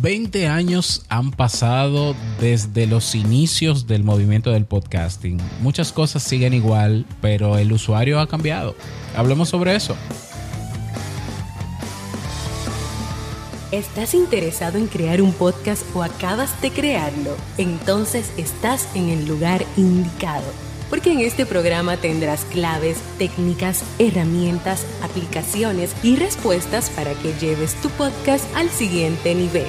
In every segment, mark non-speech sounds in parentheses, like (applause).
20 años han pasado desde los inicios del movimiento del podcasting. Muchas cosas siguen igual, pero el usuario ha cambiado. Hablemos sobre eso. ¿Estás interesado en crear un podcast o acabas de crearlo? Entonces estás en el lugar indicado porque en este programa tendrás claves, técnicas, herramientas, aplicaciones y respuestas para que lleves tu podcast al siguiente nivel.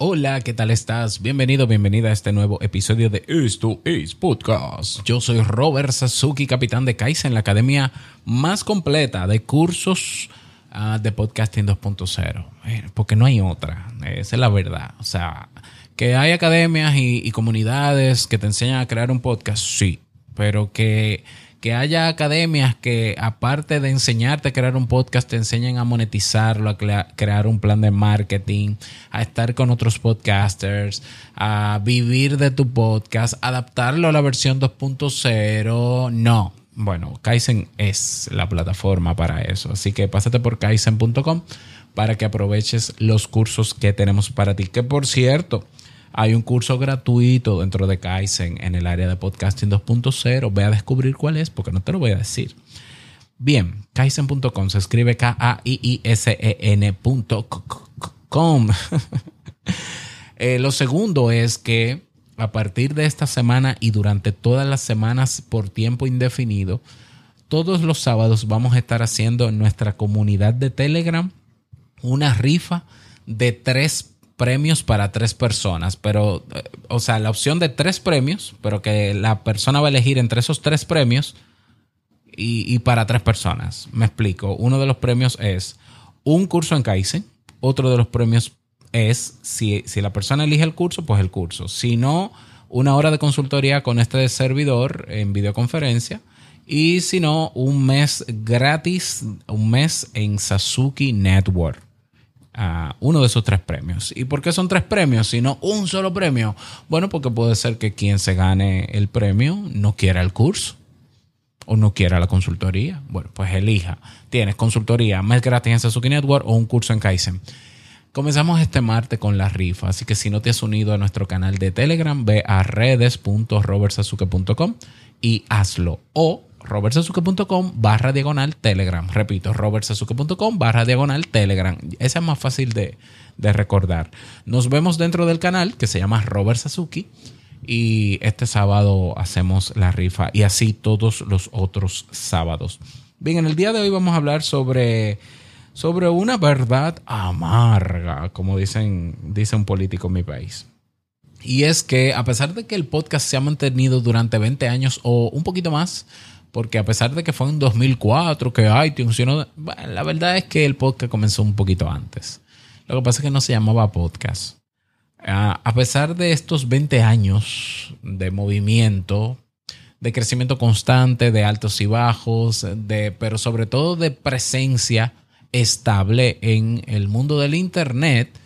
Hola, ¿qué tal estás? Bienvenido, bienvenida a este nuevo episodio de Esto es Podcast. Yo soy Robert Sasuki, capitán de Kaizen, la academia más completa de cursos uh, de podcasting 2.0. Eh, porque no hay otra, esa es la verdad. O sea, que hay academias y comunidades que te enseñan a crear un podcast, sí, pero que que haya academias que aparte de enseñarte a crear un podcast, te enseñen a monetizarlo, a crear un plan de marketing, a estar con otros podcasters, a vivir de tu podcast, adaptarlo a la versión 2.0. No. Bueno, Kaizen es la plataforma para eso. Así que pásate por kaizen.com para que aproveches los cursos que tenemos para ti. Que por cierto, hay un curso gratuito dentro de Kaizen en el área de podcasting 2.0. Ve a descubrir cuál es porque no te lo voy a decir. Bien, kaizen.com se escribe K-A-I-I-S-E-N.com. (laughs) eh, lo segundo es que a partir de esta semana y durante todas las semanas por tiempo indefinido, todos los sábados vamos a estar haciendo en nuestra comunidad de Telegram una rifa de tres premios para tres personas, pero, eh, o sea, la opción de tres premios, pero que la persona va a elegir entre esos tres premios y, para tres personas. Me explico. Uno de los premios es un curso en Kaizen. Otro de los premios es, si, si la persona elige el curso, pues el curso. Si no, una hora de consultoría con este servidor en videoconferencia. Y si no, un mes gratis, un mes en Sasuki Network uno de esos tres premios. ¿Y por qué son tres premios, sino un solo premio? Bueno, porque puede ser que quien se gane el premio no quiera el curso o no quiera la consultoría. Bueno, pues elija. Tienes consultoría, mes gratis en Sasuke Network o un curso en Kaizen. Comenzamos este martes con la rifa, así que si no te has unido a nuestro canal de Telegram, ve a redes.robertsasuke.com y hazlo. O robertsazuke.com barra diagonal telegram. Repito, robertsazuke.com barra diagonal telegram. Esa es más fácil de, recordar. Nos vemos dentro del canal que se llama Robert Sasuki. Y este sábado hacemos la rifa y así todos los otros sábados. Bien, en el día de hoy vamos a hablar sobre, sobre una verdad amarga, como dicen, dice un político en mi país. Y es que a pesar de que el podcast se ha mantenido durante 20 años o un poquito más, porque a pesar de que fue en 2004 que iTunes funcionó, la verdad es que el podcast comenzó un poquito antes. Lo que pasa es que no se llamaba podcast. Ah, a pesar de estos 20 años de movimiento, de crecimiento constante, de altos y bajos, de, pero sobre todo de presencia estable en el mundo del Internet,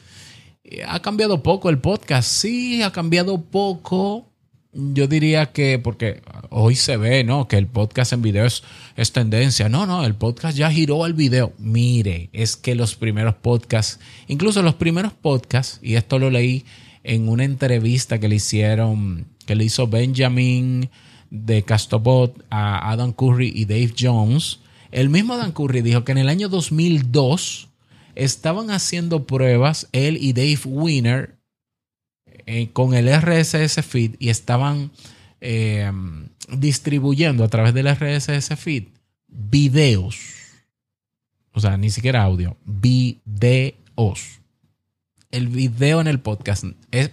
ha cambiado poco el podcast. Sí, ha cambiado poco yo diría que, porque hoy se ve, ¿no? Que el podcast en video es, tendencia. No, no, el podcast ya giró al video. Mire, es que los primeros podcasts, incluso los primeros podcasts, y esto lo leí en una entrevista que le hicieron, que le hizo Benjamin de Castobot a Adam Curry y Dave Jones. El mismo Adam Curry dijo que en el año 2002 estaban haciendo pruebas, él y Dave Winner, eh, con el RSS feed y estaban eh, distribuyendo a través del RSS feed videos. O sea, ni siquiera audio, videos. El video en el podcast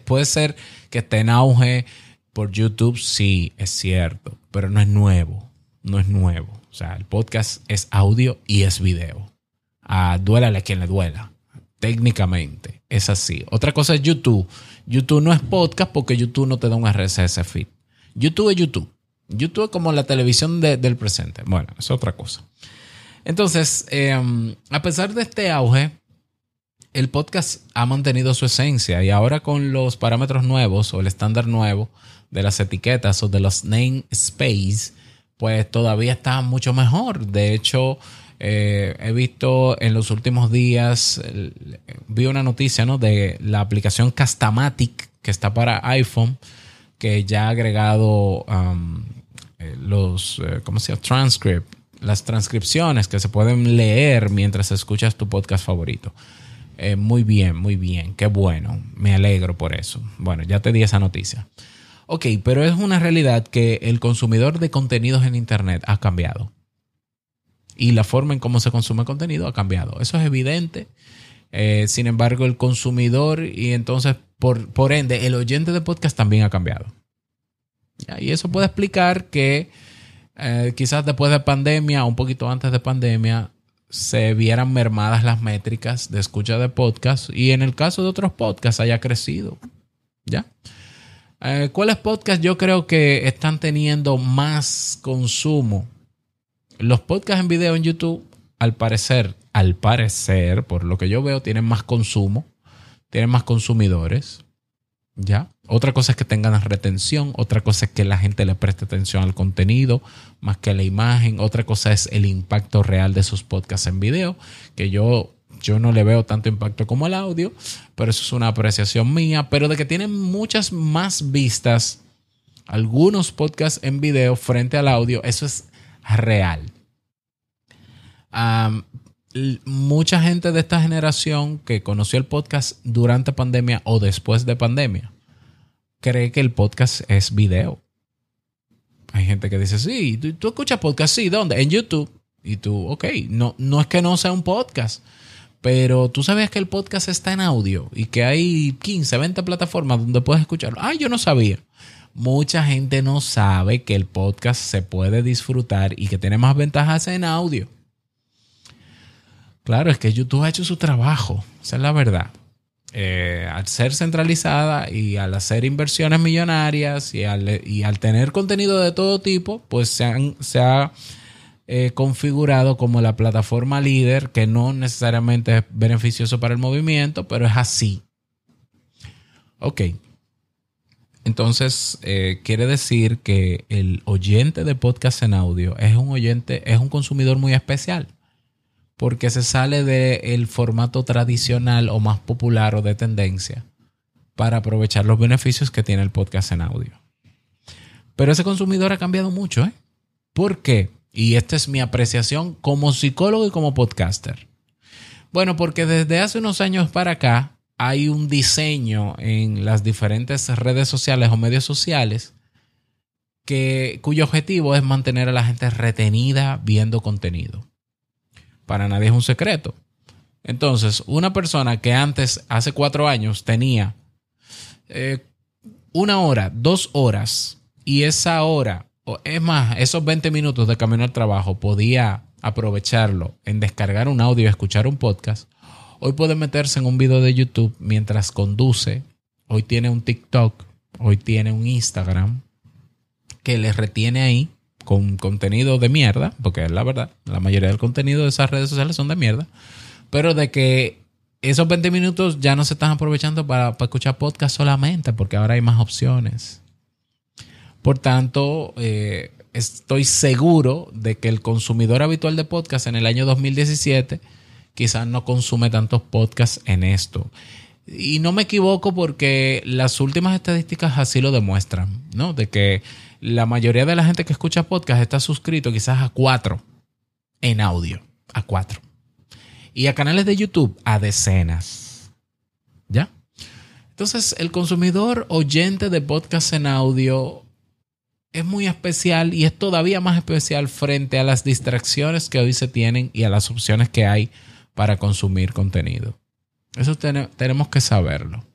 puede ser que esté en auge por YouTube, sí, es cierto, pero no es nuevo, no es nuevo. O sea, el podcast es audio y es video. Ah, duélale a quien le duela técnicamente. Es así. Otra cosa es YouTube. YouTube no es podcast porque YouTube no te da un RSS feed. YouTube es YouTube. YouTube es como la televisión del presente. Bueno, es otra cosa. Entonces, em, a pesar de este auge, el podcast ha mantenido su esencia y ahora con los parámetros nuevos o el estándar nuevo de las etiquetas o de los namespace, pues todavía está mucho mejor. De hecho, eh, he visto en los últimos días, vi una noticia ¿no? de la aplicación Castamatic que está para iPhone, que ya ha agregado um, eh, los, eh, ¿cómo se llama? Transcript, las transcripciones que se pueden leer mientras escuchas tu podcast favorito. muy bien, muy bien, qué bueno, me alegro por eso. Bueno, ya te di esa noticia. Ok, pero es una realidad que el consumidor de contenidos en Internet ha cambiado. Y la forma en cómo se consume contenido ha cambiado. Eso es evidente. Eh, sin embargo, el consumidor y entonces, por, por, ende, el oyente de podcast también ha cambiado. Y eso puede explicar que eh, quizás después de pandemia, un poquito antes de pandemia, se vieran mermadas las métricas de escucha de podcast y en el caso de otros podcasts haya crecido. ¿Ya? Eh, ¿Cuáles podcasts yo creo que están teniendo más consumo? Los podcasts en video en YouTube, al parecer, al parecer, por lo que yo veo, tienen más consumo, tienen más consumidores. ¿Ya? Otra cosa es que tengan retención, otra cosa es que la gente le preste atención al contenido más que a la imagen, otra cosa es el impacto real de sus podcasts en video, que yo yo no le veo tanto impacto como el audio, pero eso es una apreciación mía, pero de que tienen muchas más vistas algunos podcasts en video frente al audio, eso es real. mucha gente de esta generación que conoció el podcast durante pandemia o después de pandemia cree que el podcast es video. Hay gente que dice, sí, ¿tú, escuchas podcast? Sí, ¿dónde? En YouTube. Y tú, ok, no, no es que no sea un podcast pero tú sabías que el podcast está en audio y que hay 15, 20 plataformas donde puedes escucharlo. Ah, yo no sabía. Mucha gente no sabe que el podcast se puede disfrutar y que tiene más ventajas en audio. Claro, es que YouTube ha hecho su trabajo, esa es la verdad. Eh, al ser centralizada y al hacer inversiones millonarias y al, tener contenido de todo tipo, pues se, han, se ha eh, configurado como la plataforma líder, que no necesariamente es beneficioso para el movimiento, pero es así. Ok. Entonces, eh, quiere decir que el oyente de podcast en audio es un oyente, es un consumidor muy especial, porque se sale del formato tradicional o más popular o de tendencia para aprovechar los beneficios que tiene el podcast en audio. Pero ese consumidor ha cambiado mucho, ¿eh? ¿Por qué? Y esta es mi apreciación como psicólogo y como podcaster. Bueno, porque desde hace unos años para acá hay un diseño en las diferentes redes sociales o medios sociales que, cuyo objetivo es mantener a la gente retenida viendo contenido. Para nadie es un secreto. Entonces, una persona que antes, hace cuatro años, tenía eh, una hora, dos horas, y esa hora es más, esos 20 minutos de camino al trabajo podía aprovecharlo en descargar un audio escuchar un podcast. Hoy puede meterse en un video de YouTube mientras conduce. Hoy tiene un TikTok. Hoy tiene un Instagram que le retiene ahí con contenido de mierda, porque es la verdad, la mayoría del contenido de esas redes sociales son de mierda, pero de que esos 20 minutos ya no se están aprovechando para, para escuchar podcast solamente, porque ahora hay más opciones. Por tanto, eh, estoy seguro de que el consumidor habitual de podcast en el año 2017 quizás no consume tantos podcasts en esto. Y no me equivoco porque las últimas estadísticas así lo demuestran, ¿no? De que la mayoría de la gente que escucha podcast está suscrito quizás a cuatro en audio, a cuatro. Y a canales de YouTube a decenas. ¿Ya? Entonces, el consumidor oyente de podcast en audio es muy especial y es todavía más especial frente a las distracciones que hoy se tienen y a las opciones que hay para consumir contenido. Eso tenemos que saberlo.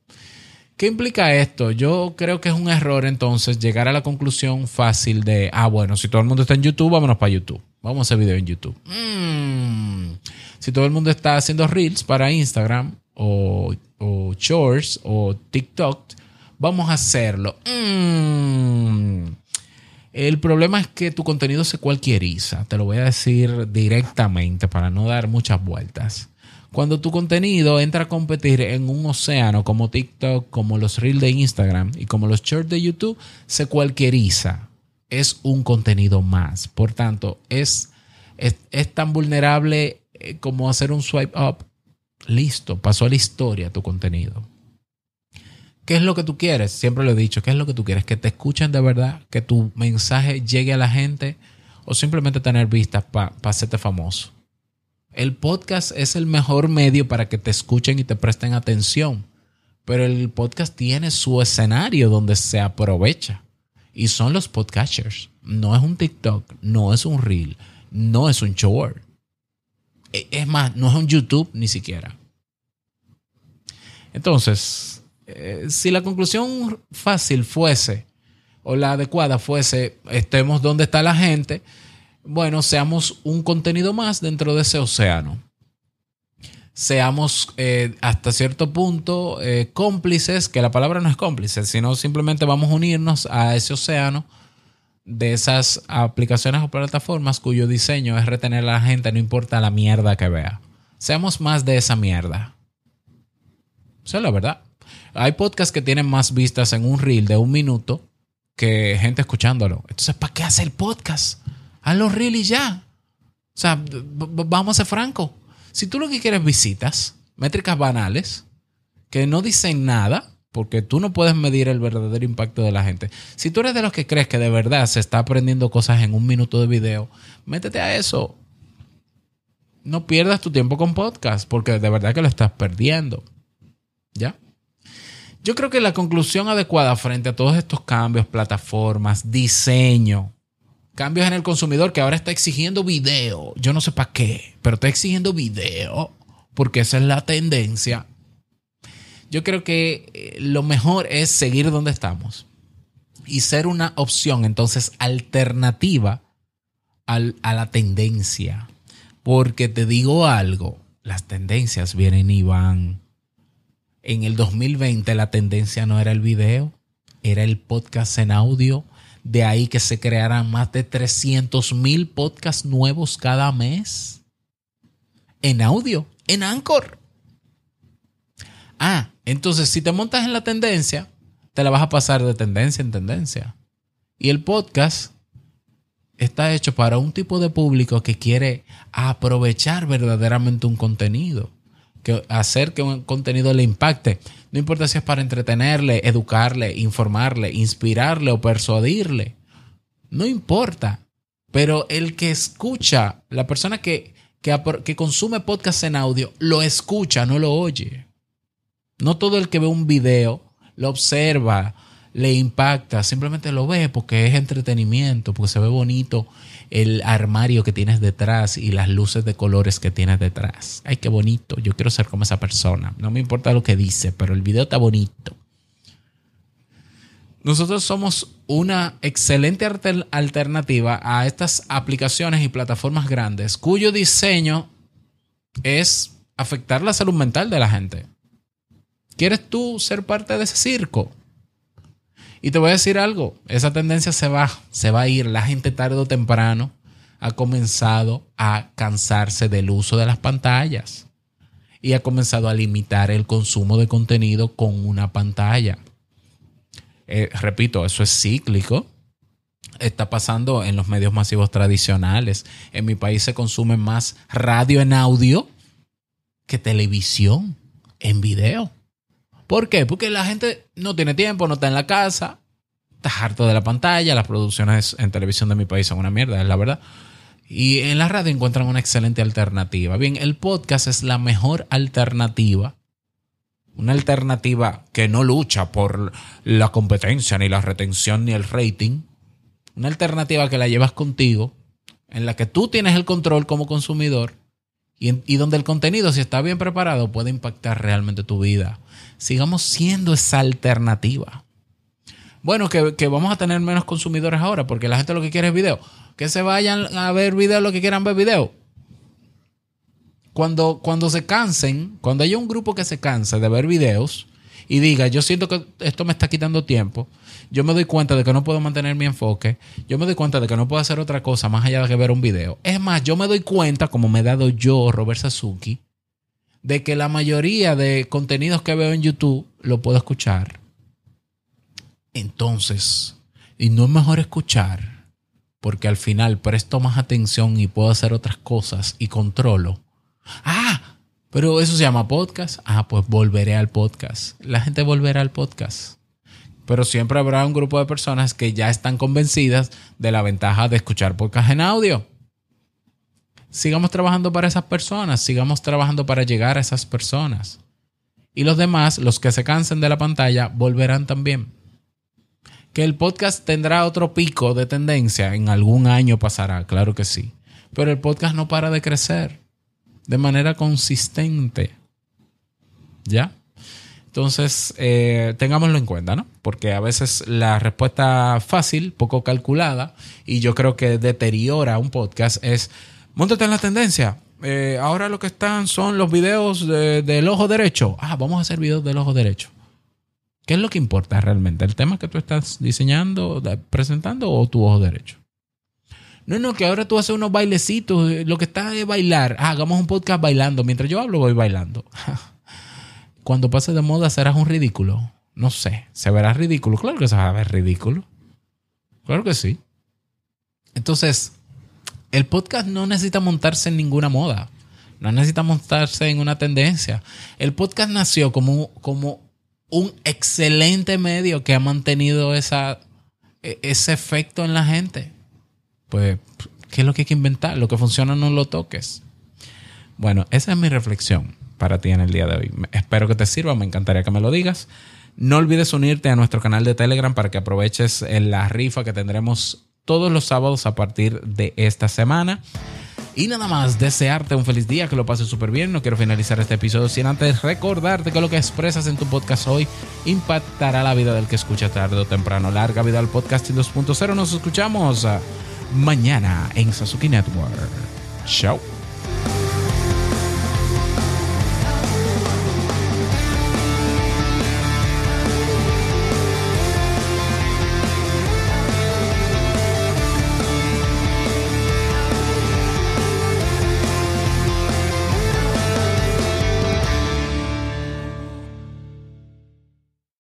¿Qué implica esto? Yo creo que es un error entonces llegar a la conclusión fácil de, ah, bueno, si todo el mundo está en YouTube, vámonos para YouTube. Vamos a hacer video en YouTube. Mm. Si todo el mundo está haciendo reels para Instagram o, o Shorts o TikTok, vamos a hacerlo. Mm. El problema es que tu contenido se cualquieriza. Te lo voy a decir directamente para no dar muchas vueltas. Cuando tu contenido entra a competir en un océano como TikTok, como los Reels de Instagram y como los Shorts de YouTube, se cualquieriza. Es un contenido más. Por tanto, es, es, es tan vulnerable eh, como hacer un swipe up. Listo, pasó a la historia tu contenido. ¿Qué es lo que tú quieres? Siempre lo he dicho, ¿qué es lo que tú quieres? Que te escuchen de verdad, que tu mensaje llegue a la gente o simplemente tener vistas para hacerte famoso. El podcast es el mejor medio para que te escuchen y te presten atención, pero el podcast tiene su escenario donde se aprovecha y son los podcasters. No es un TikTok, no es un reel, no es un short. E, es más, no es un YouTube ni siquiera. Entonces, eh, si la conclusión fácil fuese, o la adecuada fuese, estemos donde está la gente, bueno, seamos un contenido más dentro de ese océano. Seamos eh, hasta cierto punto eh, cómplices, que la palabra no es cómplice, sino simplemente vamos a unirnos a ese océano de esas aplicaciones o plataformas cuyo diseño es retener a la gente, no importa la mierda que vea. Seamos más de esa mierda. Esa es la verdad. Hay podcasts que tienen más vistas en un reel de un minuto que gente escuchándolo. Entonces, ¿para qué hace podcast? Haz los reels y ya. O sea, vamos a ser francos. Si tú lo que quieres visitas, métricas banales, que no dicen nada, porque tú no puedes medir el verdadero impacto de la gente. Si tú eres de los que crees que de verdad se está aprendiendo cosas en un minuto de video, métete a eso. No pierdas tu tiempo con podcast, porque de verdad que lo estás perdiendo. ¿Ya? Yo creo que la conclusión adecuada frente a todos estos cambios, plataformas, diseño, cambios en el consumidor que ahora está exigiendo video, yo no sé para qué, pero está exigiendo video porque esa es la tendencia. Yo creo que eh, lo mejor es seguir donde estamos y ser una opción entonces alternativa a la tendencia. Porque te digo algo, las tendencias vienen y van en el 2020 la tendencia no era el video, era el podcast en audio. De ahí que se crearan más de 300 mil podcasts nuevos cada mes. En audio, en Anchor. Ah, entonces si te montas en la tendencia, te la vas a pasar de tendencia en tendencia. Y el podcast está hecho para un tipo de público que quiere aprovechar verdaderamente un contenido que hacer que un contenido le impacte. No importa si es para entretenerle, educarle, informarle, inspirarle o persuadirle. No importa. Pero el que escucha, la persona que, que, que consume podcast en audio, lo escucha, no lo oye. No todo el que ve un video lo observa, le impacta, simplemente lo ve porque es entretenimiento, porque se ve bonito el armario que tienes detrás y las luces de colores que tienes detrás. Ay, qué bonito. Yo quiero ser como esa persona. No me importa lo que dice, pero el video está bonito. Nosotros somos una excelente alternativa a estas aplicaciones y plataformas grandes cuyo diseño es afectar la salud mental de la gente. ¿Quieres tú ser parte de ese circo? Y te voy a decir algo, esa tendencia se va, se va a ir. La gente tarde o temprano ha comenzado a cansarse del uso de las pantallas y ha comenzado a limitar el consumo de contenido con una pantalla. Eh, repito, eso es cíclico. Está pasando en los medios masivos tradicionales. En mi país se consume más radio en audio que televisión en video. ¿Por qué? Porque la gente no tiene tiempo, no está en la casa, está harto de la pantalla, las producciones en televisión de mi país son una mierda, es la verdad. Y en la radio encuentran una excelente alternativa. Bien, el podcast es la mejor alternativa. Una alternativa que no lucha por la competencia, ni la retención, ni el rating. Una alternativa que la llevas contigo, en la que tú tienes el control como consumidor y, donde el contenido, si está bien preparado, puede impactar realmente tu vida. Sigamos siendo esa alternativa. Bueno, que, vamos a tener menos consumidores ahora, porque la gente lo que quiere es video. Que se vayan a ver video lo que quieran ver video. Cuando, cuando se cansen, cuando haya un grupo que se canse de ver videos y diga, yo siento que esto me está quitando tiempo, yo me doy cuenta de que no puedo mantener mi enfoque, yo me doy cuenta de que no puedo hacer otra cosa más allá de que ver un video. Es más, yo me doy cuenta, como me he dado yo, Robert Sasuki, de que la mayoría de contenidos que veo en YouTube lo puedo escuchar. Entonces, y no es mejor escuchar, porque al final presto más atención y puedo hacer otras cosas y controlo. Ah, pero eso se llama podcast. Ah, pues volveré al podcast. La gente volverá al podcast. Pero siempre habrá un grupo de personas que ya están convencidas de la ventaja de escuchar podcast en audio sigamos trabajando para esas personas, sigamos trabajando para llegar a esas personas. Y los demás, los que se cansen de la pantalla, volverán también. Que el podcast tendrá otro pico de tendencia, en algún año pasará, claro que sí. Pero el podcast no para de crecer de manera consistente. ¿Ya? Entonces, eh, tengámoslo en cuenta, ¿no? Porque a veces la respuesta fácil, poco calculada, y yo creo que deteriora un podcast es Móntate en la tendencia. Eh, ahora lo que están son los videos del ojo derecho. Ah, vamos a hacer videos del ojo derecho. ¿Qué es lo que importa realmente? ¿El tema que tú estás diseñando, presentando o tu ojo derecho? No, no, que ahora tú haces unos bailecitos. Eh, lo que está es bailar. Ah, hagamos un podcast bailando. Mientras yo hablo, voy bailando. (laughs) Cuando pase de moda, serás un ridículo. No sé. ¿Se verá ridículo? Claro que se va a ver ridículo. Claro que sí. Entonces, el podcast no necesita montarse en ninguna moda. No necesita montarse en una tendencia. El podcast nació como, como un excelente medio que ha mantenido esa, e, ese efecto en la gente. Pues, ¿qué es lo que hay que inventar? Lo que funciona no lo toques. Bueno, esa es mi reflexión para ti en el día de hoy. Espero que te sirva, me encantaría que me lo digas. No olvides unirte a nuestro canal de Telegram para que aproveches la rifa que tendremos todos los sábados a partir de esta semana. Y nada más, desearte un feliz día, que lo pases súper bien. No quiero finalizar este episodio sin antes recordarte que lo que expresas en tu podcast hoy impactará la vida del que escucha tarde o temprano. Larga vida al podcast 2.0. Nos escuchamos mañana en Sasuki Network. Chao.